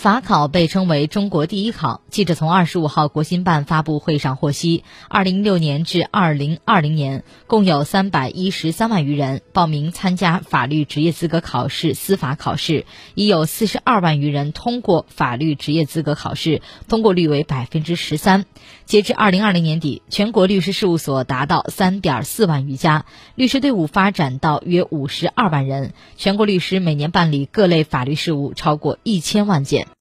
法考被称为中国第一考记者从二十五号国新办发布会上获悉二零一六年至二零二零年共有三百一十三万余人报名参加法律职业资格考试司法考试已有四十二万余人通过法律职业资格考试通过率为百分之十三。截至二零二零年底全国律师事务所达到三点四万余家律师队伍发展到约五十二万人全国律师每年办理各类法律事务超过一千万件